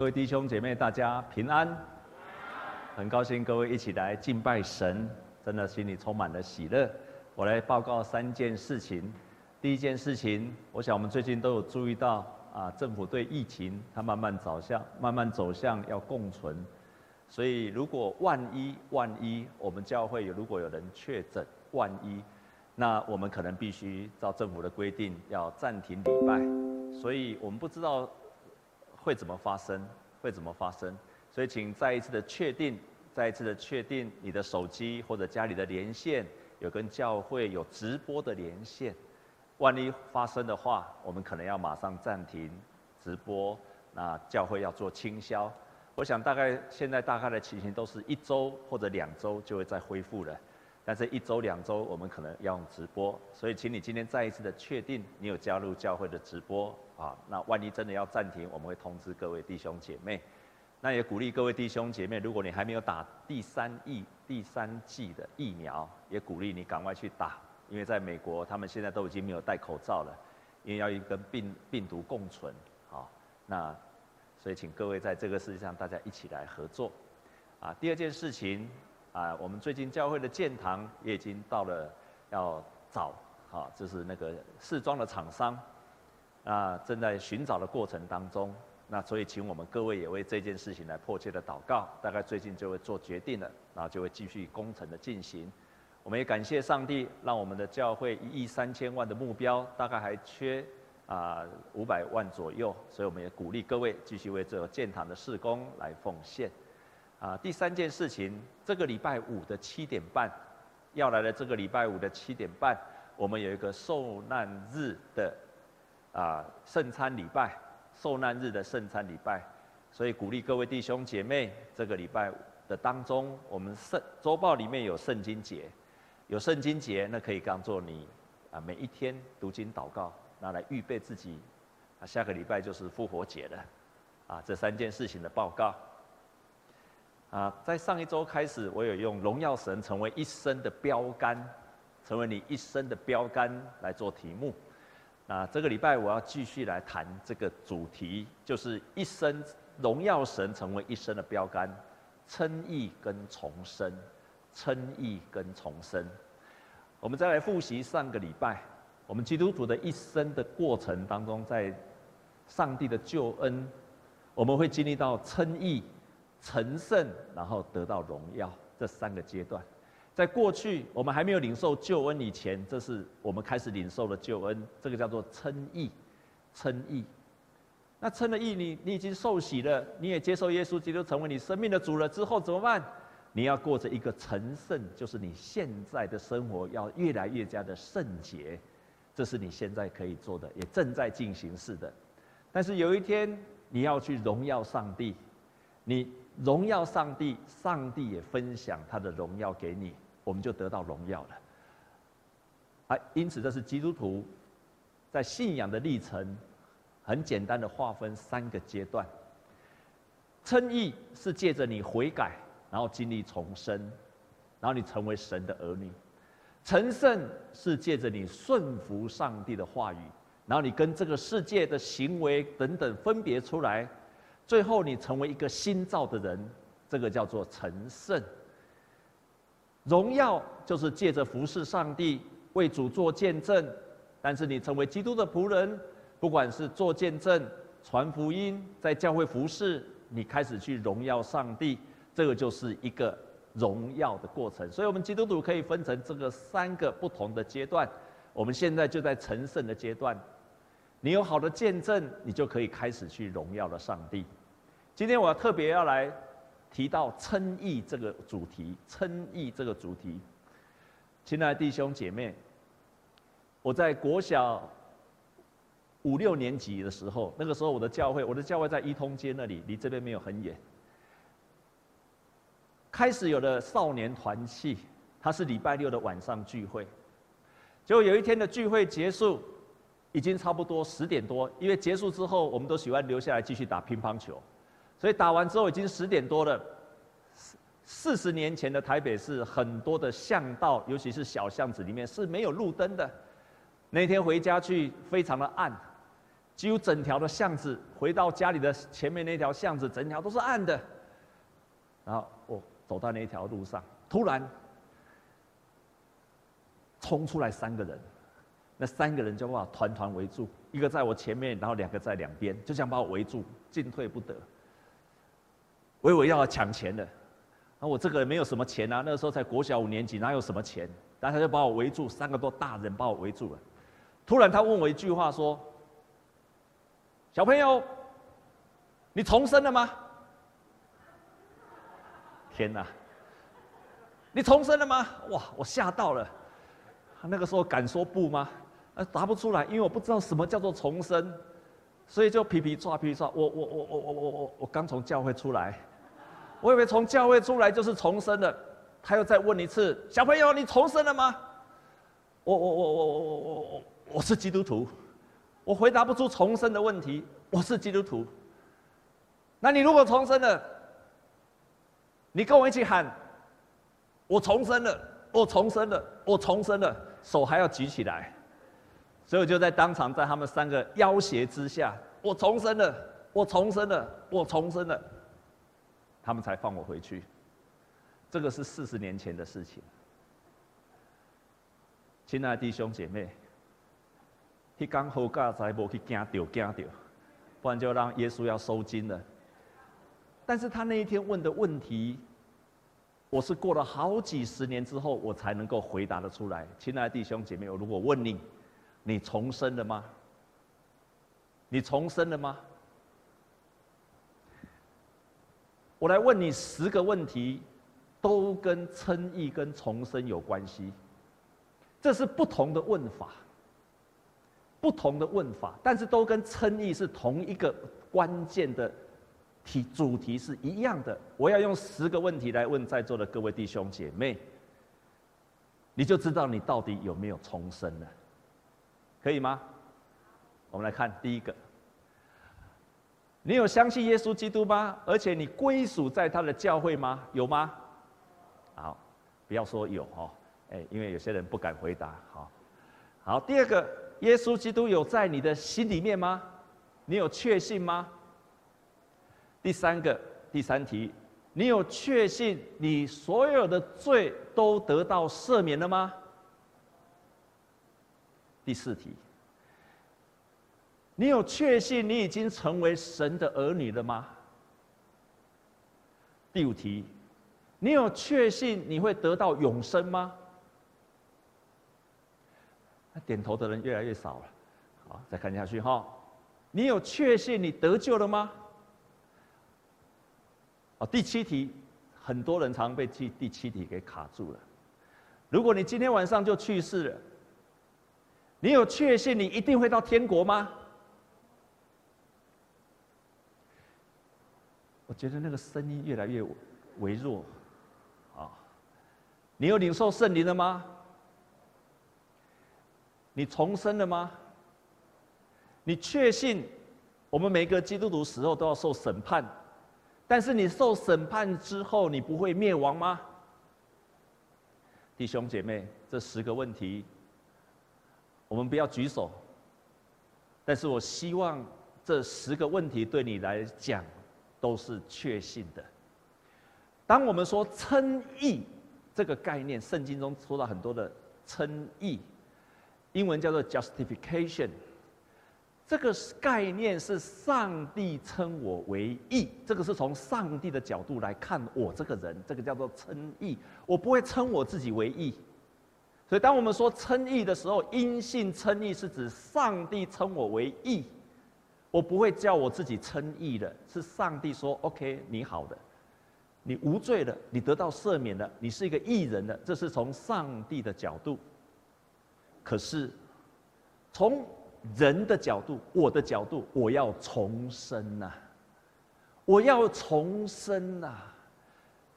各位弟兄姐妹，大家平安。很高兴各位一起来敬拜神，真的心里充满了喜乐。我来报告三件事情。第一件事情，我想我们最近都有注意到啊，政府对疫情它慢慢走向慢慢走向要共存。所以如果万一万一我们教会如果有人确诊，万一，那我们可能必须照政府的规定要暂停礼拜。所以我们不知道。会怎么发生？会怎么发生？所以，请再一次的确定，再一次的确定你的手机或者家里的连线有跟教会有直播的连线。万一发生的话，我们可能要马上暂停直播，那教会要做清消。我想大概现在大概的情形都是一周或者两周就会再恢复了。但是，一周两周我们可能要用直播，所以，请你今天再一次的确定你有加入教会的直播。啊，那万一真的要暂停，我们会通知各位弟兄姐妹。那也鼓励各位弟兄姐妹，如果你还没有打第三疫、第三季的疫苗，也鼓励你赶快去打，因为在美国他们现在都已经没有戴口罩了，因为要跟病病毒共存。好，那所以请各位在这个世界上大家一起来合作。啊，第二件事情啊，我们最近教会的建堂也已经到了要找，好，就是那个试装的厂商。啊，正在寻找的过程当中，那所以请我们各位也为这件事情来迫切的祷告。大概最近就会做决定了，然后就会继续工程的进行。我们也感谢上帝，让我们的教会一亿三千万的目标，大概还缺啊五百万左右，所以我们也鼓励各位继续为这个建堂的事工来奉献。啊，第三件事情，这个礼拜五的七点半，要来的这个礼拜五的七点半，我们有一个受难日的。啊，圣餐礼拜，受难日的圣餐礼拜，所以鼓励各位弟兄姐妹，这个礼拜五的当中，我们圣周报里面有圣经节，有圣经节，那可以当做你啊每一天读经祷告，拿来预备自己，啊下个礼拜就是复活节了，啊这三件事情的报告。啊，在上一周开始，我有用荣耀神成为一生的标杆，成为你一生的标杆来做题目。啊，这个礼拜我要继续来谈这个主题，就是一生荣耀神成为一生的标杆，称义跟重生，称义跟重生。我们再来复习上个礼拜，我们基督徒的一生的过程当中，在上帝的救恩，我们会经历到称义、成圣，然后得到荣耀这三个阶段。在过去，我们还没有领受救恩以前，这是我们开始领受了救恩，这个叫做称义，称义。那称了义，你你已经受洗了，你也接受耶稣基督成为你生命的主了之后，怎么办？你要过着一个成圣，就是你现在的生活要越来越加的圣洁，这是你现在可以做的，也正在进行式的。但是有一天，你要去荣耀上帝，你荣耀上帝，上帝也分享他的荣耀给你。我们就得到荣耀了，啊，因此这是基督徒在信仰的历程，很简单的划分三个阶段。称义是借着你悔改，然后经历重生，然后你成为神的儿女；成圣是借着你顺服上帝的话语，然后你跟这个世界的行为等等分别出来，最后你成为一个新造的人，这个叫做成圣。荣耀就是借着服侍上帝，为主做见证。但是你成为基督的仆人，不管是做见证、传福音，在教会服侍，你开始去荣耀上帝，这个就是一个荣耀的过程。所以，我们基督徒可以分成这个三个不同的阶段。我们现在就在成圣的阶段。你有好的见证，你就可以开始去荣耀了上帝。今天我要特别要来。提到称义这个主题，称义这个主题，亲爱的弟兄姐妹，我在国小五六年级的时候，那个时候我的教会，我的教会在一通街那里，离这边没有很远。开始有了少年团契，它是礼拜六的晚上聚会。结果有一天的聚会结束，已经差不多十点多，因为结束之后，我们都喜欢留下来继续打乒乓球。所以打完之后已经十点多了。四四十年前的台北市，很多的巷道，尤其是小巷子里面是没有路灯的。那天回家去，非常的暗。几乎整条的巷子，回到家里的前面那条巷子，整条都是暗的。然后我走到那条路上，突然冲出来三个人，那三个人就把我团团围住，一个在我前面，然后两个在两边，就这样把我围住，进退不得。我以为要抢钱的，那我这个人没有什么钱啊，那个时候才国小五年级，哪有什么钱？然后他就把我围住，三个多大人把我围住了。突然他问我一句话说。小朋友，你重生了吗？天哪！你重生了吗？哇，我吓到了。那个时候敢说不吗？啊，答不出来，因为我不知道什么叫做重生，所以就皮皮抓皮皮剉。我我我我我我我我刚从教会出来，我以为从教会出来就是重生了。他又再问一次，小朋友，你重生了吗？我我我我我我我我我是基督徒。我回答不出重生的问题。我是基督徒。那你如果重生了，你跟我一起喊：“我重生了，我重生了，我重生了。”手还要举起来。所以我就在当场，在他们三个要挟之下，我重生了，我重生了，我重生了。他们才放我回去。这个是四十年前的事情。亲爱的弟兄姐妹。去讲好教材，无去惊到惊到，不然就让耶稣要收惊了。但是他那一天问的问题，我是过了好几十年之后，我才能够回答得出来。亲爱的弟兄姐妹，我如果问你，你重生了吗？你重生了吗？我来问你十个问题，都跟称义跟重生有关系。这是不同的问法。不同的问法，但是都跟称义是同一个关键的题主题是一样的。我要用十个问题来问在座的各位弟兄姐妹，你就知道你到底有没有重生了，可以吗？我们来看第一个，你有相信耶稣基督吗？而且你归属在他的教会吗？有吗？好，不要说有哦，哎，因为有些人不敢回答。好，好，第二个。耶稣基督有在你的心里面吗？你有确信吗？第三个，第三题，你有确信你所有的罪都得到赦免了吗？第四题，你有确信你已经成为神的儿女了吗？第五题，你有确信你会得到永生吗？点头的人越来越少了，好，再看下去哈。你有确信你得救了吗？哦，第七题，很多人常被第第七题给卡住了。如果你今天晚上就去世了，你有确信你一定会到天国吗？我觉得那个声音越来越微弱，啊，你有领受圣灵了吗？你重生了吗？你确信我们每个基督徒死后都要受审判，但是你受审判之后，你不会灭亡吗？弟兄姐妹，这十个问题，我们不要举手，但是我希望这十个问题对你来讲都是确信的。当我们说称义这个概念，圣经中说到很多的称义。英文叫做 justification，这个概念是上帝称我为义，这个是从上帝的角度来看我这个人，这个叫做称义。我不会称我自己为义，所以当我们说称义的时候，因信称义是指上帝称我为义，我不会叫我自己称义的，是上帝说 OK，你好的，你无罪了，你得到赦免了，你是一个义人了，这是从上帝的角度。可是，从人的角度，我的角度，我要重生呐、我要重生呐、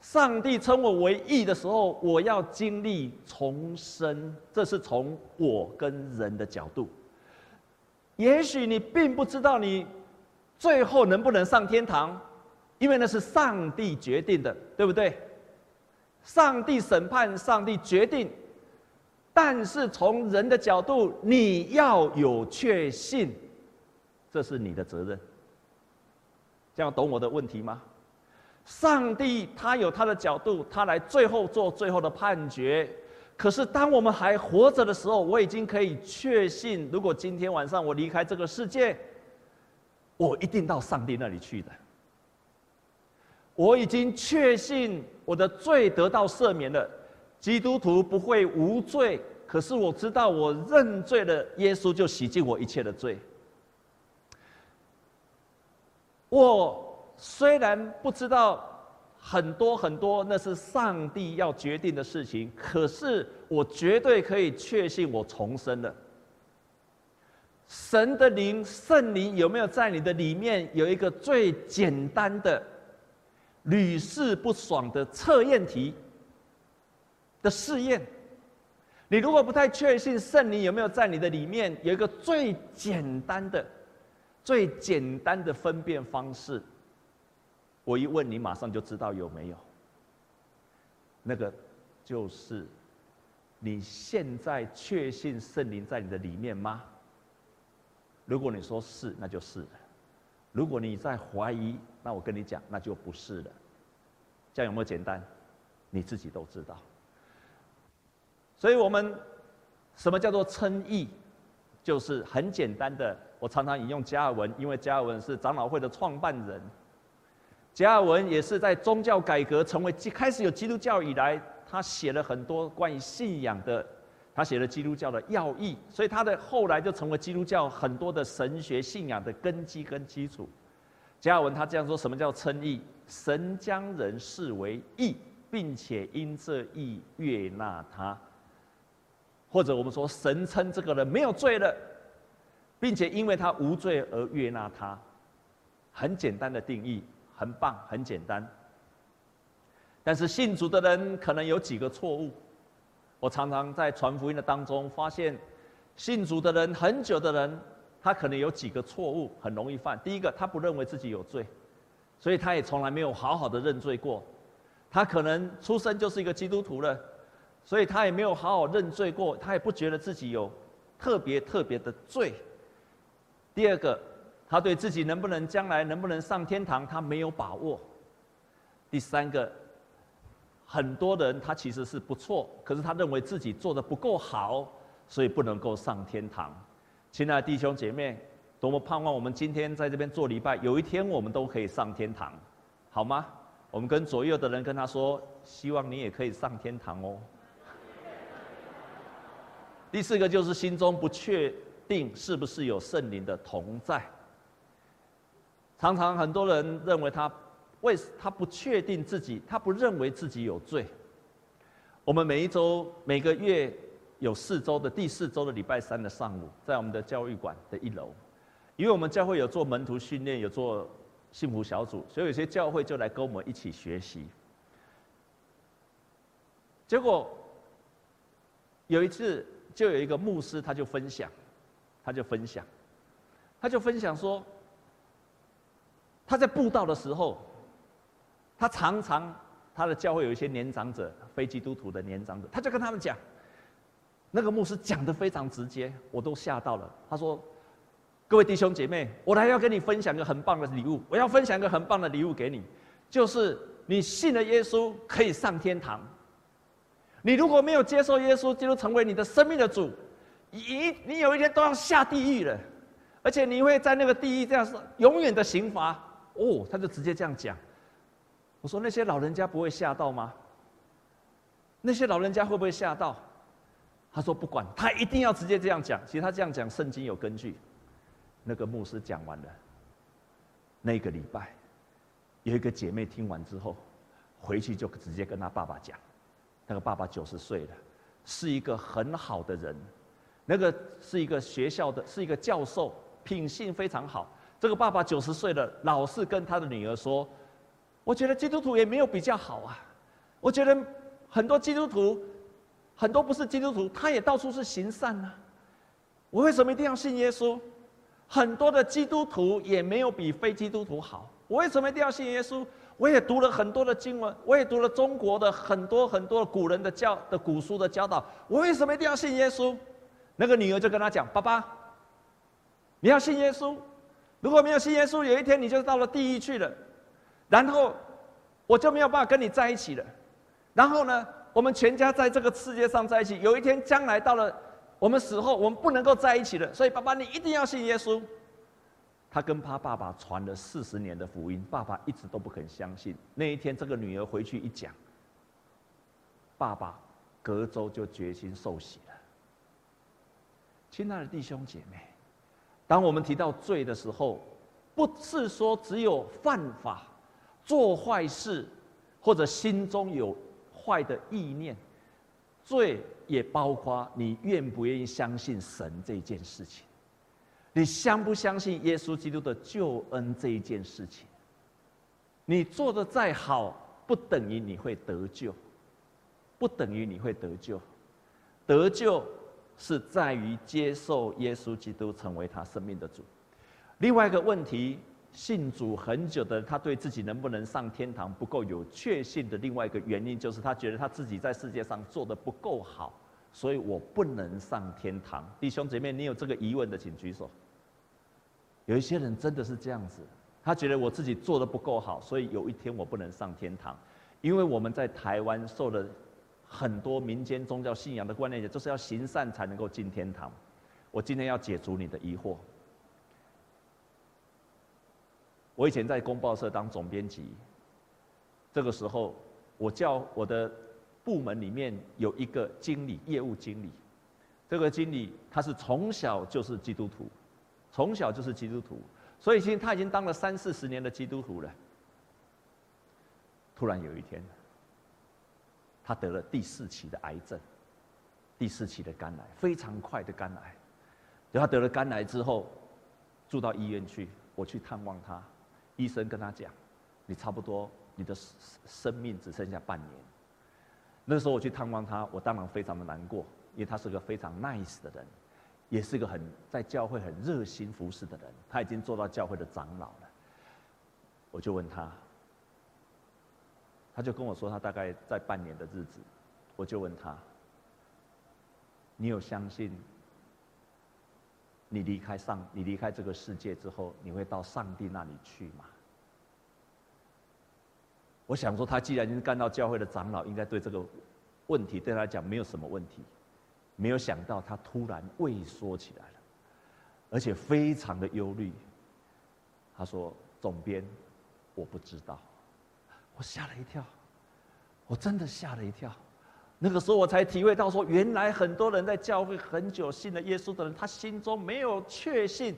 上帝称我为义的时候，我要经历重生。这是从我跟人的角度。也许你并不知道你最后能不能上天堂，因为那是上帝决定的，对不对？上帝审判，上帝决定。但是从人的角度，你要有确信，这是你的责任。这样懂我的问题吗？上帝他有他的角度，他来最后做最后的判决。可是当我们还活着的时候，我已经可以确信，如果今天晚上我离开这个世界，我一定到上帝那里去的。我已经确信我的罪得到赦免了，基督徒不会无罪。可是我知道，我认罪了，耶稣就洗净我一切的罪。我虽然不知道很多很多，那是上帝要决定的事情，可是我绝对可以确信，我重生了。神的灵、圣灵有没有在你的里面？有一个最简单的、屡试不爽的测验题的试验。你如果不太确信圣灵有没有在你的里面，有一个最简单的。最简单的分辨方式，我一问你，马上就知道有没有。那个就是，你现在确信圣灵在你的里面吗？如果你说是，那就是了；如果你在怀疑，那我跟你讲，那就不是了。这样有没有简单？你自己都知道。所以我们什么叫做称义？就是很简单的。我常常引用加尔文，因为加尔文是长老会的创办人。加尔文也是在宗教改革成为开始有基督教以来，他写了很多关于信仰的，他写了基督教的要义，所以他的后来就成为基督教很多的神学信仰的根基跟基础。加尔文他这样说：什么叫称义？神将人视为义，并且因这义悦纳他，或者我们说神称这个人没有罪了。并且因为他无罪而悦纳他，很简单的定义，很棒，很简单。但是信主的人可能有几个错误。我常常在传福音的当中发现，信主的人很久的人，他可能有几个错误，很容易犯。第一个，他不认为自己有罪，所以他也从来没有好好的认罪过。他可能出生就是一个基督徒了，所以他也没有好好认罪过，他也不觉得自己有特别特别的罪。第二个，他对自己能不能将来能不能上天堂，他没有把握。第三个，很多人他其实是不错，可是他认为自己做的不够好，所以不能够上天堂。亲爱的弟兄姐妹，多么盼望我们今天在这边做礼拜，有一天我们都可以上天堂，好吗？我们跟左右的人跟他说，希望你也可以上天堂哦。第四个就是心中不确定是不是有圣灵的同在？常常很多人认为他为他不确定自己，他不认为自己有罪。我们每一周每个月有四周的第四周的礼拜三的上午，在我们的教育馆的一楼，因为我们教会有做门徒训练，有做幸福小组，所以有些教会就来跟我们一起学习。结果有一次，就有一个牧师，他就分享。他就分享，他就分享说，他在布道的时候，他常常他的教会有一些年长者，非基督徒的年长者，他就跟他们讲，那个牧师讲的非常直接，我都吓到了。他说：“各位弟兄姐妹，我来要跟你分享一个很棒的礼物，我要分享一个很棒的礼物给你，就是你信了耶稣可以上天堂。你如果没有接受耶稣，就成为你的生命的主。”你你有一天都要下地狱了，而且你会在那个地狱这样是永远的刑罚哦。他就直接这样讲。我说那些老人家不会吓到吗？那些老人家会不会吓到？他说不管，他一定要直接这样讲。其实他这样讲，圣经有根据。那个牧师讲完了，那个礼拜，有一个姐妹听完之后，回去就直接跟他爸爸讲。那个爸爸九十岁了，是一个很好的人。那个是一个学校的，是一个教授，品性非常好。这个爸爸九十岁了，老是跟他的女儿说：“我觉得基督徒也没有比较好啊。我觉得很多基督徒，很多不是基督徒，他也到处是行善啊。我为什么一定要信耶稣？很多的基督徒也没有比非基督徒好。我为什么一定要信耶稣？我也读了很多的经文，我也读了中国的很多很多古人的教的古书的教导。我为什么一定要信耶稣？”那个女儿就跟他讲：“爸爸，你要信耶稣，如果没有信耶稣，有一天你就到了地狱去了，然后我就没有办法跟你在一起了。然后呢，我们全家在这个世界上在一起，有一天将来到了我们死后，我们不能够在一起了。所以，爸爸，你一定要信耶稣。他跟他爸爸传了四十年的福音，爸爸一直都不肯相信。那一天，这个女儿回去一讲，爸爸隔周就决心受洗了。亲爱的弟兄姐妹，当我们提到罪的时候，不是说只有犯法、做坏事，或者心中有坏的意念，罪也包括你愿不愿意相信神这件事情。你相不相信耶稣基督的救恩这一件事情？你做的再好，不等于你会得救，不等于你会得救，得救。是在于接受耶稣基督成为他生命的主。另外一个问题，信主很久的，他对自己能不能上天堂不够有确信的另外一个原因，就是他觉得他自己在世界上做得不够好，所以我不能上天堂。弟兄姐妹，你有这个疑问的，请举手。有一些人真的是这样子，他觉得我自己做得不够好，所以有一天我不能上天堂。因为我们在台湾受了。很多民间宗教信仰的观念，也就是要行善才能够进天堂。我今天要解除你的疑惑。我以前在公报社当总编辑，这个时候我叫我的部门里面有一个经理，业务经理。这个经理他是从小就是基督徒，从小就是基督徒，所以其实他已经当了三四十年的基督徒了。突然有一天。他得了第四期的癌症，第四期的肝癌，非常快的肝癌。等他得了肝癌之后，住到医院去，我去探望他，医生跟他讲：“你差不多你的生命只剩下半年。”那时候我去探望他，我当然非常的难过，因为他是个非常 nice 的人，也是个很在教会很热心服侍的人。他已经做到教会的长老了，我就问他。他就跟我说，他大概在半年的日子，我就问他：“你有相信你离开上，你离开这个世界之后，你会到上帝那里去吗？”我想说，他既然已经干到教会的长老，应该对这个问题对他来讲没有什么问题。没有想到他突然畏缩起来了，而且非常的忧虑。他说：“总编，我不知道。”我吓了一跳，我真的吓了一跳。那个时候我才体会到，说原来很多人在教会很久信了耶稣的人，他心中没有确信。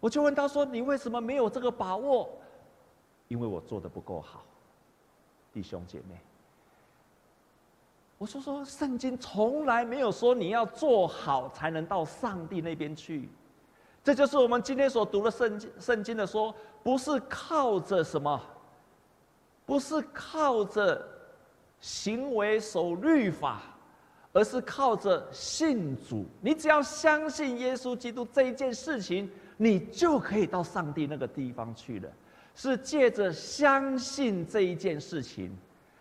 我就问他说：“你为什么没有这个把握？”因为我做的不够好，弟兄姐妹。我说说，圣经从来没有说你要做好才能到上帝那边去。这就是我们今天所读的圣经，圣经的说，不是靠着什么。不是靠着行为守律法，而是靠着信主。你只要相信耶稣基督这一件事情，你就可以到上帝那个地方去了。是借着相信这一件事情，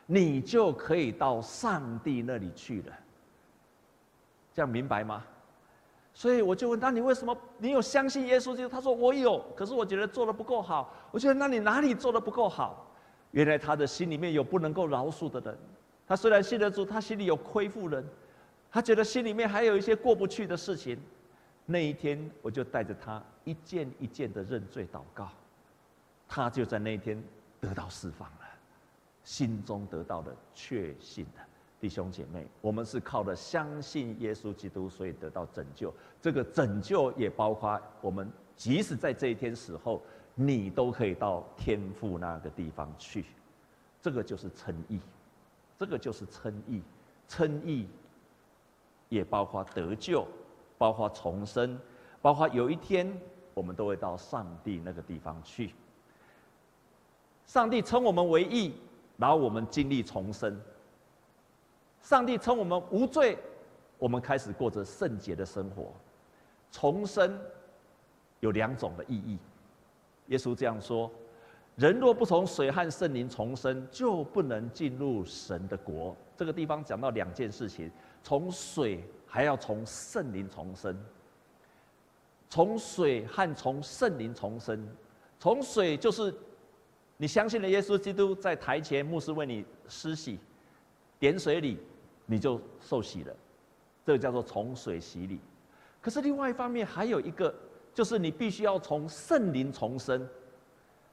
你就可以到上帝那里去了。这样明白吗？所以我就问他：你为什么你有相信耶稣基督？他说我有，可是我觉得做得不够好。我觉得那你哪里做得不够好？原来他的心里面有不能够饶恕的人，他虽然信得住，他心里有亏负人，他觉得心里面还有一些过不去的事情。那一天，我就带着他一件一件的认罪祷告，他就在那一天得到释放了，心中得到了确信的弟兄姐妹，我们是靠着相信耶稣基督，所以得到拯救。这个拯救也包括我们，即使在这一天死后。你都可以到天父那个地方去，这个就是称义，这个就是称义，称义也包括得救，包括重生，包括有一天我们都会到上帝那个地方去。上帝称我们为义，然后我们经历重生。上帝称我们无罪，我们开始过着圣洁的生活。重生有两种的意义。耶稣这样说：“人若不从水和圣灵重生，就不能进入神的国。”这个地方讲到两件事情：从水还要从圣灵重生。从水和从圣灵重生，从水就是你相信了耶稣基督，在台前牧师为你施洗，点水礼，你就受洗了，这个叫做从水洗礼。可是另外一方面还有一个，就是你必须要从圣灵重生。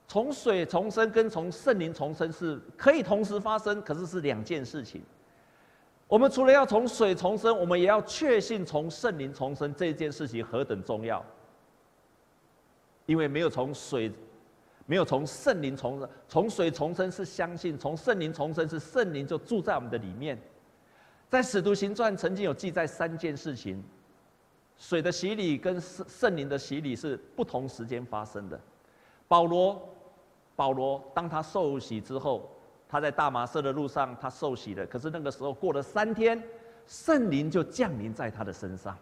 从水重生跟从圣灵重生是可以同时发生，可是是两件事情。我们除了要从水重生，我们也要确信从圣灵重生这件事情何等重要。因为没有从水，没有从圣灵重生，从水重生是相信，从圣灵重生是圣灵就住在我们的里面。在使徒行传曾经有记载三件事情，水的洗礼跟圣圣灵的洗礼是不同时间发生的。保罗。保罗当他受洗之后，他在大马色的路上，他受洗了。可是那个时候过了三天，圣灵就降临在他的身上。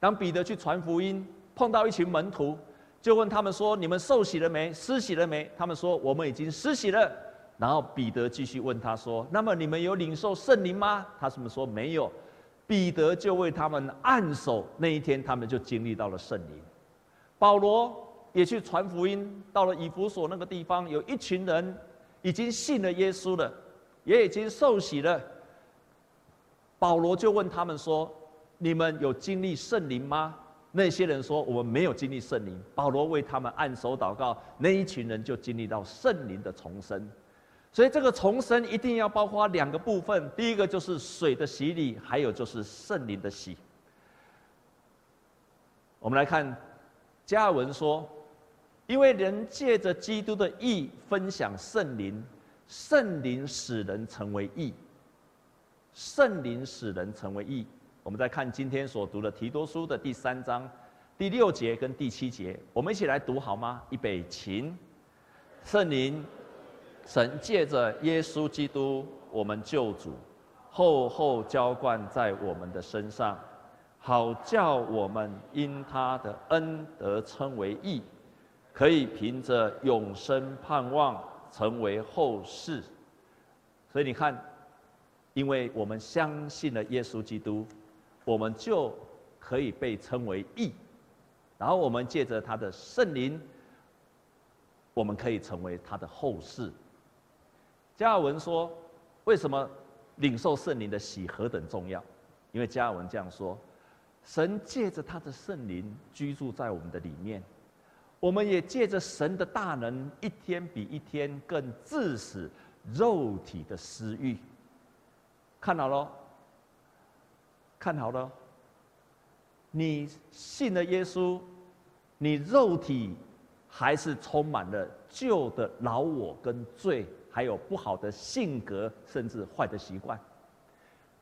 当彼得去传福音，碰到一群门徒，就问他们说：“你们受洗了没？施洗了没？”他们说：“我们已经施洗了。”然后彼得继续问他说：“那么你们有领受圣灵吗？”他们说：“没有。”彼得就为他们按手，那一天他们就经历到了圣灵。保罗。也去传福音，到了以弗所那个地方，有一群人已经信了耶稣了，也已经受洗了。保罗就问他们说：“你们有经历圣灵吗？”那些人说：“我们没有经历圣灵。”保罗为他们按手祷告，那一群人就经历到圣灵的重生。所以这个重生一定要包括两个部分，第一个就是水的洗礼，还有就是圣灵的洗。我们来看加文说。因为人借着基督的义分享圣灵，圣灵使人成为义。圣灵使人成为义。我们再看今天所读的提多书的第三章第六节跟第七节，我们一起来读好吗？预备起。圣灵，神借着耶稣基督，我们救主，厚厚浇灌在我们的身上，好叫我们因他的恩得称为义。可以凭着永生盼望成为后世，所以你看，因为我们相信了耶稣基督，我们就可以被称为义，然后我们借着他的圣灵，我们可以成为他的后世。加尔文说，为什么领受圣灵的洗何等重要？因为加尔文这样说，神借着他的圣灵居住在我们的里面。我们也借着神的大能，一天比一天更致死肉体的私欲。看好了，看好了，你信了耶稣，你肉体还是充满了旧的老我跟罪，还有不好的性格，甚至坏的习惯。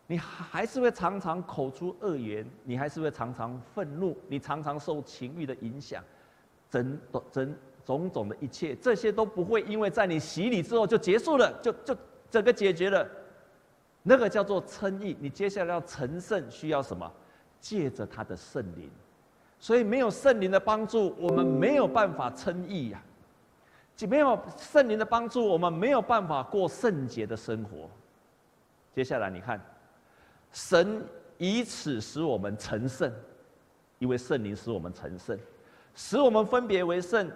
你还是会常常口出恶言，你还是会常常愤怒，你常常受情欲的影响。整整种种的一切，这些都不会因为在你洗礼之后就结束了，就就整个解决了。那个叫做称义，你接下来要成圣，需要什么？借着他的圣灵。所以没有圣灵的帮助，我们没有办法称义呀。没有圣灵的帮助，我们没有办法过圣洁的生活。接下来你看，神以此使我们成圣，因为圣灵使我们成圣。使我们分别为圣，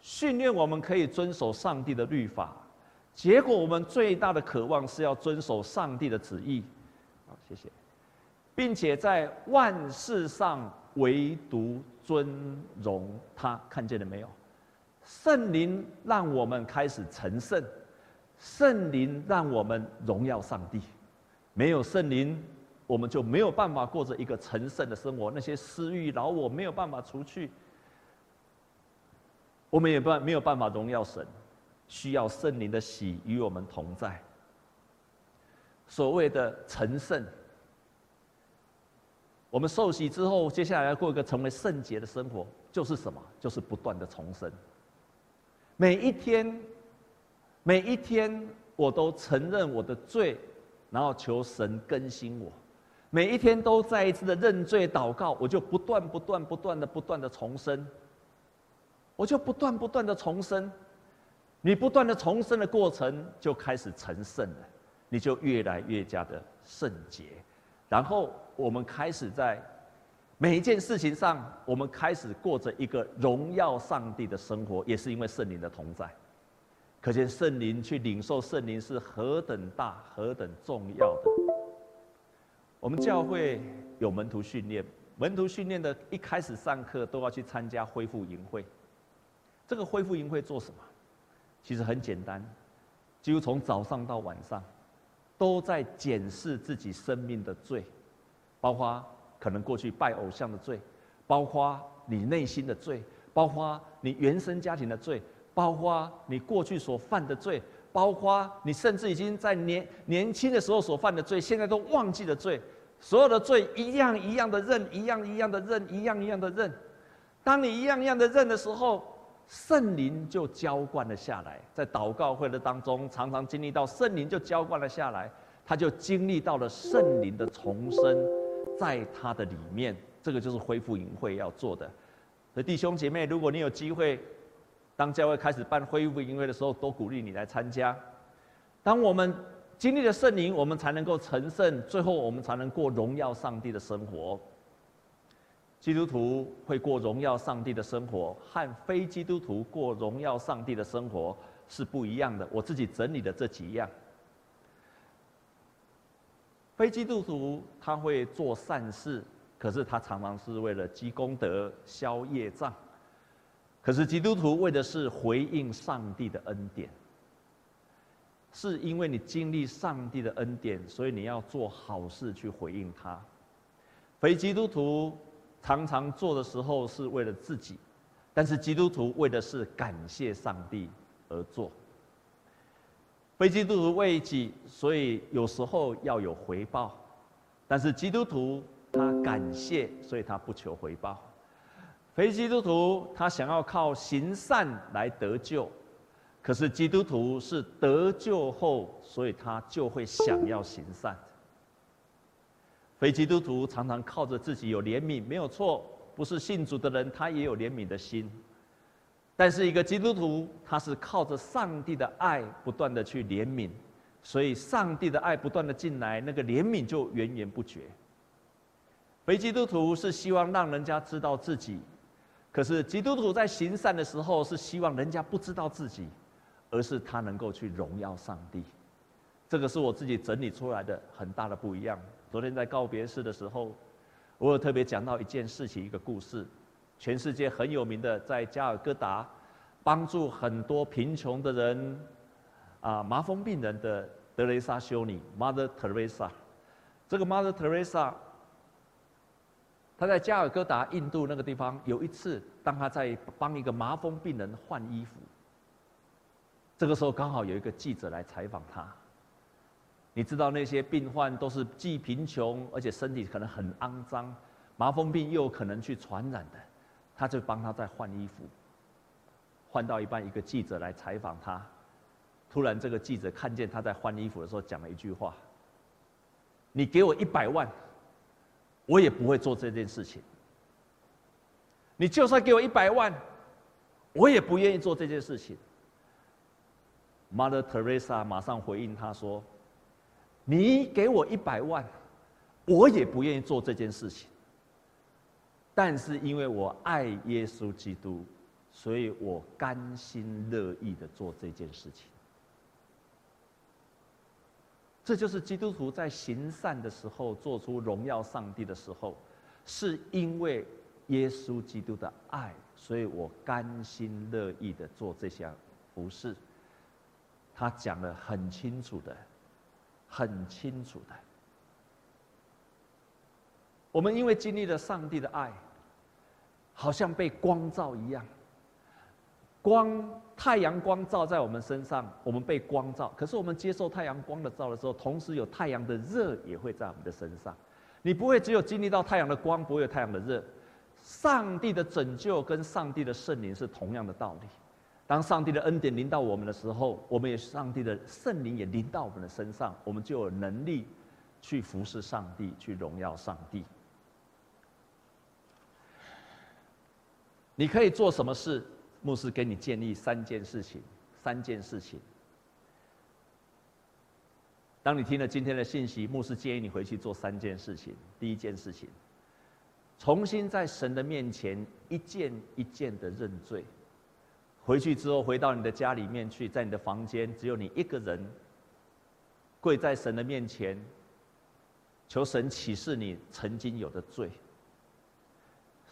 训练我们可以遵守上帝的律法。结果，我们最大的渴望是要遵守上帝的旨意。好，谢谢，并且在万事上唯独尊荣他。看见了没有？圣灵让我们开始成圣，圣灵让我们荣耀上帝。没有圣灵，我们就没有办法过着一个成圣的生活。那些私欲、老我没有办法除去。我们也办没有办法荣耀神，需要圣灵的喜与我们同在。所谓的成圣，我们受洗之后，接下来要过一个成为圣洁的生活，就是什么？就是不断的重生。每一天，每一天，我都承认我的罪，然后求神更新我。每一天都再一次的认罪祷告，我就不断、不断、不断的、不断的重生。我就不断不断的重生，你不断的重生的过程就开始成圣了，你就越来越加的圣洁，然后我们开始在每一件事情上，我们开始过着一个荣耀上帝的生活，也是因为圣灵的同在。可见圣灵去领受圣灵是何等大、何等重要的。我们教会有门徒训练，门徒训练的一开始上课都要去参加恢复营会。这个恢复营会做什么？其实很简单，几乎从早上到晚上，都在检视自己生命的罪，包括可能过去拜偶像的罪，包括你内心的罪，包括你原生家庭的罪。包括你过去所犯的罪，包括你甚至已经在年年轻的时候所犯的罪，现在都忘记了罪，所有的罪一样一样的认，一样一样的认，一样一样的认。当你一样一样的认的时候，圣灵就浇灌了下来。在祷告会的当中，常常经历到圣灵就浇灌了下来，他就经历到了圣灵的重生，在他的里面。这个就是恢复营会要做的。所以弟兄姐妹，如果你有机会，当教会开始办恢复营会的时候，都鼓励你来参加。当我们经历了圣灵，我们才能够成圣，最后我们才能过荣耀上帝的生活。基督徒会过荣耀上帝的生活，和非基督徒过荣耀上帝的生活是不一样的。我自己整理的这几样：非基督徒他会做善事，可是他常常是为了积功德、消业障。可是基督徒为的是回应上帝的恩典，是因为你经历上帝的恩典，所以你要做好事去回应他。非基督徒常常做的时候是为了自己，但是基督徒为的是感谢上帝而做。非基督徒为己，所以有时候要有回报，但是基督徒他感谢，所以他不求回报。非基督徒他想要靠行善来得救，可是基督徒是得救后，所以他就会想要行善。非基督徒常常靠着自己有怜悯，没有错，不是信主的人他也有怜悯的心，但是一个基督徒他是靠着上帝的爱不断的去怜悯，所以上帝的爱不断的进来，那个怜悯就源源不绝。非基督徒是希望让人家知道自己。可是基督徒在行善的时候，是希望人家不知道自己，而是他能够去荣耀上帝。这个是我自己整理出来的很大的不一样。昨天在告别式的时候，我有特别讲到一件事情，一个故事，全世界很有名的，在加尔各答帮助很多贫穷的人，啊，麻风病人的德蕾莎修女 （Mother Teresa）。这个 Mother Teresa。她在加尔各答，印度那个地方，有一次，当她在帮一个麻风病人换衣服，这个时候刚好有一个记者来采访她。你知道那些病患都是既贫穷，而且身体可能很肮脏，麻风病又可能去传染的，他就帮他在换衣服。换到一半，一个记者来采访他，突然这个记者看见他在换衣服的时候，讲了一句话：“你给我一百万。”我也不会做这件事情。你就算给我一百万，我也不愿意做这件事情。Mother Teresa 马上回应他说：“你给我一百万，我也不愿意做这件事情。但是因为我爱耶稣基督，所以我甘心乐意的做这件事情。”这就是基督徒在行善的时候，做出荣耀上帝的时候，是因为耶稣基督的爱，所以我甘心乐意的做这项服饰。他讲的很清楚的，很清楚的。我们因为经历了上帝的爱，好像被光照一样。光，太阳光照在我们身上，我们被光照。可是我们接受太阳光的照的时候，同时有太阳的热也会在我们的身上。你不会只有经历到太阳的光，不会有太阳的热。上帝的拯救跟上帝的圣灵是同样的道理。当上帝的恩典临到我们的时候，我们也上帝的圣灵也临到我们的身上，我们就有能力去服侍上帝，去荣耀上帝。你可以做什么事？牧师给你建议三件事情，三件事情。当你听了今天的信息，牧师建议你回去做三件事情。第一件事情，重新在神的面前一件一件的认罪。回去之后，回到你的家里面去，在你的房间，只有你一个人，跪在神的面前，求神启示你曾经有的罪。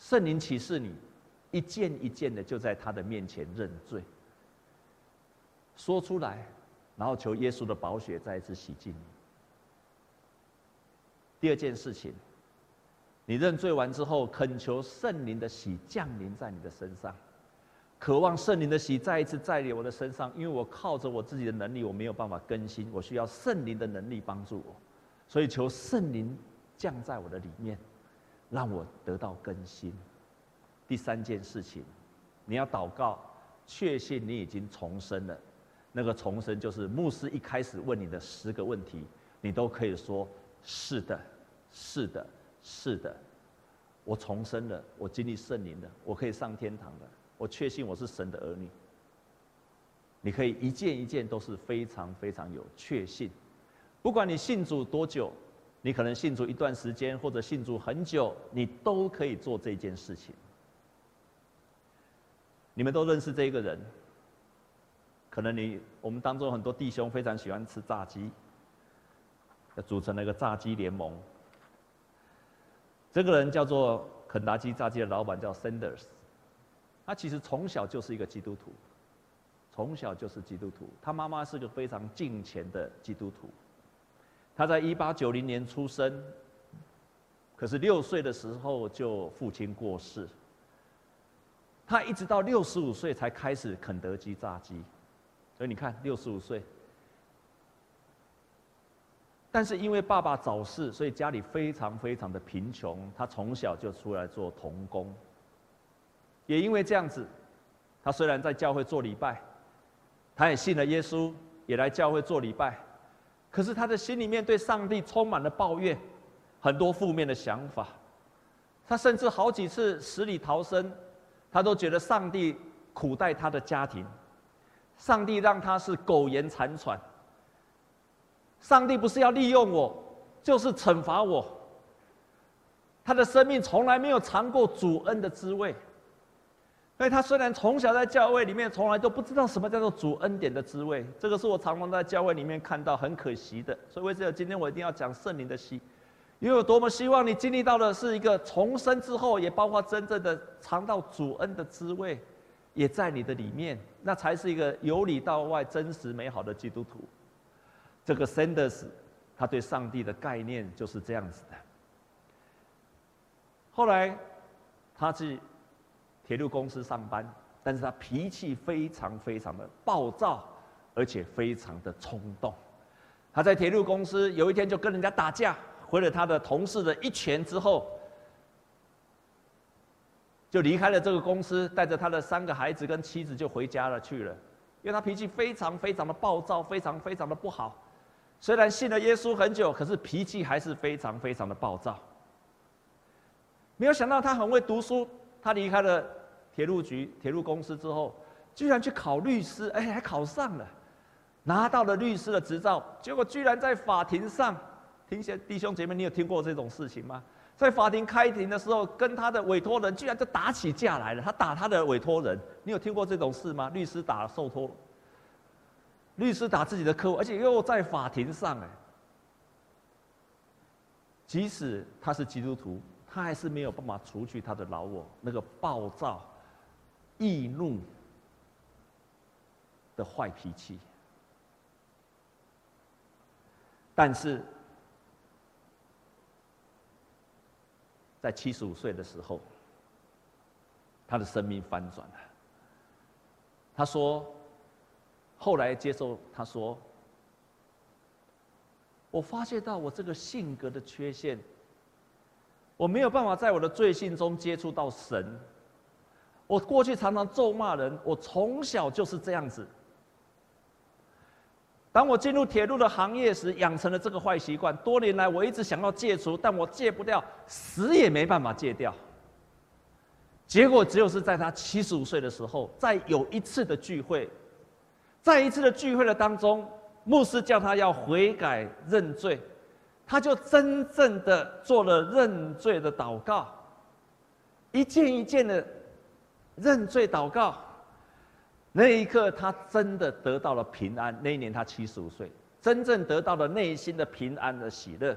圣灵启示你，一件一件的就在他的面前认罪，说出来，然后求耶稣的宝血再一次洗净你。第二件事情，你认罪完之后，恳求圣灵的洗降临在你的身上。渴望圣灵的喜再一次在我的身上，因为我靠着我自己的能力，我没有办法更新，我需要圣灵的能力帮助我，所以求圣灵降在我的里面，让我得到更新。第三件事情，你要祷告，确信你已经重生了。那个重生就是牧师一开始问你的十个问题，你都可以说是的，是的，是的，我重生了，我经历圣灵了，我可以上天堂了。我确信我是神的儿女。你可以一件一件都是非常非常有确信，不管你信主多久，你可能信主一段时间或者信主很久，你都可以做这件事情。你们都认识这一个人，可能你我们当中很多弟兄非常喜欢吃炸鸡，要组成了一个炸鸡联盟。这个人叫做肯达基炸鸡的老板叫 Sanders。他其实从小就是一个基督徒，从小就是基督徒。他妈妈是个非常敬虔的基督徒。他在一八九零年出生，可是六岁的时候就父亲过世。他一直到六十五岁才开始肯德基炸鸡，所以你看六十五岁。但是因为爸爸早逝，所以家里非常非常的贫穷。他从小就出来做童工。也因为这样子，他虽然在教会做礼拜，他也信了耶稣，也来教会做礼拜，可是他的心里面对上帝充满了抱怨，很多负面的想法。他甚至好几次死里逃生，他都觉得上帝苦待他的家庭，上帝让他是苟延残喘。上帝不是要利用我，就是惩罚我。他的生命从来没有尝过主恩的滋味。所以他虽然从小在教会里面，从来都不知道什么叫做主恩典的滋味，这个是我常常在教会里面看到很可惜的。所以为什么，今天我一定要讲圣灵的喜，因为我多么希望你经历到的是一个重生之后，也包括真正的尝到主恩的滋味，也在你的里面，那才是一个由里到外真实美好的基督徒。这个 Sanders，他对上帝的概念就是这样子的。后来，他去。铁路公司上班，但是他脾气非常非常的暴躁，而且非常的冲动。他在铁路公司有一天就跟人家打架，回了他的同事的一拳之后，就离开了这个公司，带着他的三个孩子跟妻子就回家了去了。因为他脾气非常非常的暴躁，非常非常的不好。虽然信了耶稣很久，可是脾气还是非常非常的暴躁。没有想到他很会读书，他离开了。铁路局、铁路公司之后，居然去考律师，哎，还考上了，拿到了律师的执照。结果居然在法庭上，听些弟兄姐妹，你有听过这种事情吗？在法庭开庭的时候，跟他的委托人居然就打起架来了。他打他的委托人，你有听过这种事吗？律师打受托，律师打自己的客户，而且又在法庭上，哎，即使他是基督徒，他还是没有办法除去他的老我那个暴躁。易怒的坏脾气，但是在七十五岁的时候，他的生命翻转了。他说：“后来接受，他说，我发现到我这个性格的缺陷，我没有办法在我的罪性中接触到神。”我过去常常咒骂人，我从小就是这样子。当我进入铁路的行业时，养成了这个坏习惯。多年来，我一直想要戒除，但我戒不掉，死也没办法戒掉。结果只有是在他七十五岁的时候，在有一次的聚会，在一次的聚会的当中，牧师叫他要悔改认罪，他就真正的做了认罪的祷告。一件一件的认罪祷告。那一刻，他真的得到了平安。那一年他七十五岁，真正得到了内心的平安的喜乐。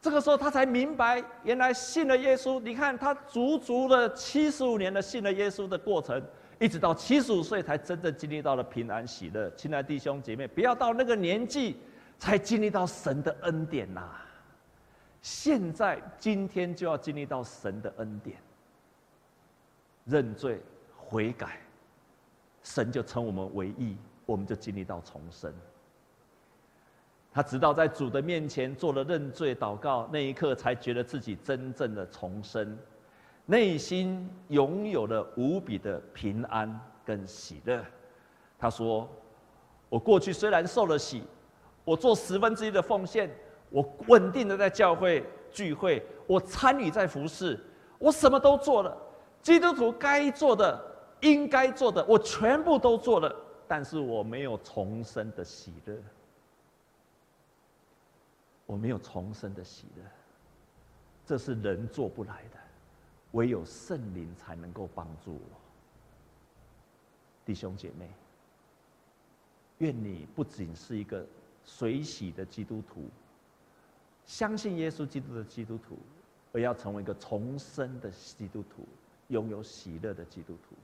这个时候，他才明白，原来信了耶稣。你看，他足足的七十五年的信了耶稣的过程，一直到七十五岁才真正经历到了平安喜乐。亲爱的弟兄姐妹，不要到那个年纪才经历到神的恩典呐！现在，今天就要经历到神的恩典，认罪悔改。神就称我们为义，我们就经历到重生。他直到在主的面前做了认罪祷告，那一刻才觉得自己真正的重生，内心拥有了无比的平安跟喜乐。他说：“我过去虽然受了洗，我做十分之一的奉献，我稳定的在教会聚会，我参与在服侍，我什么都做了，基督徒该做的。”应该做的，我全部都做了，但是我没有重生的喜乐，我没有重生的喜乐，这是人做不来的，唯有圣灵才能够帮助我。弟兄姐妹，愿你不仅是一个随喜的基督徒，相信耶稣基督的基督徒，而要成为一个重生的基督徒，拥有喜乐的基督徒。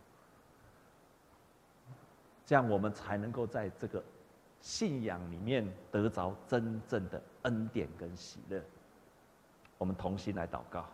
这样，我们才能够在这个信仰里面得着真正的恩典跟喜乐。我们同心来祷告。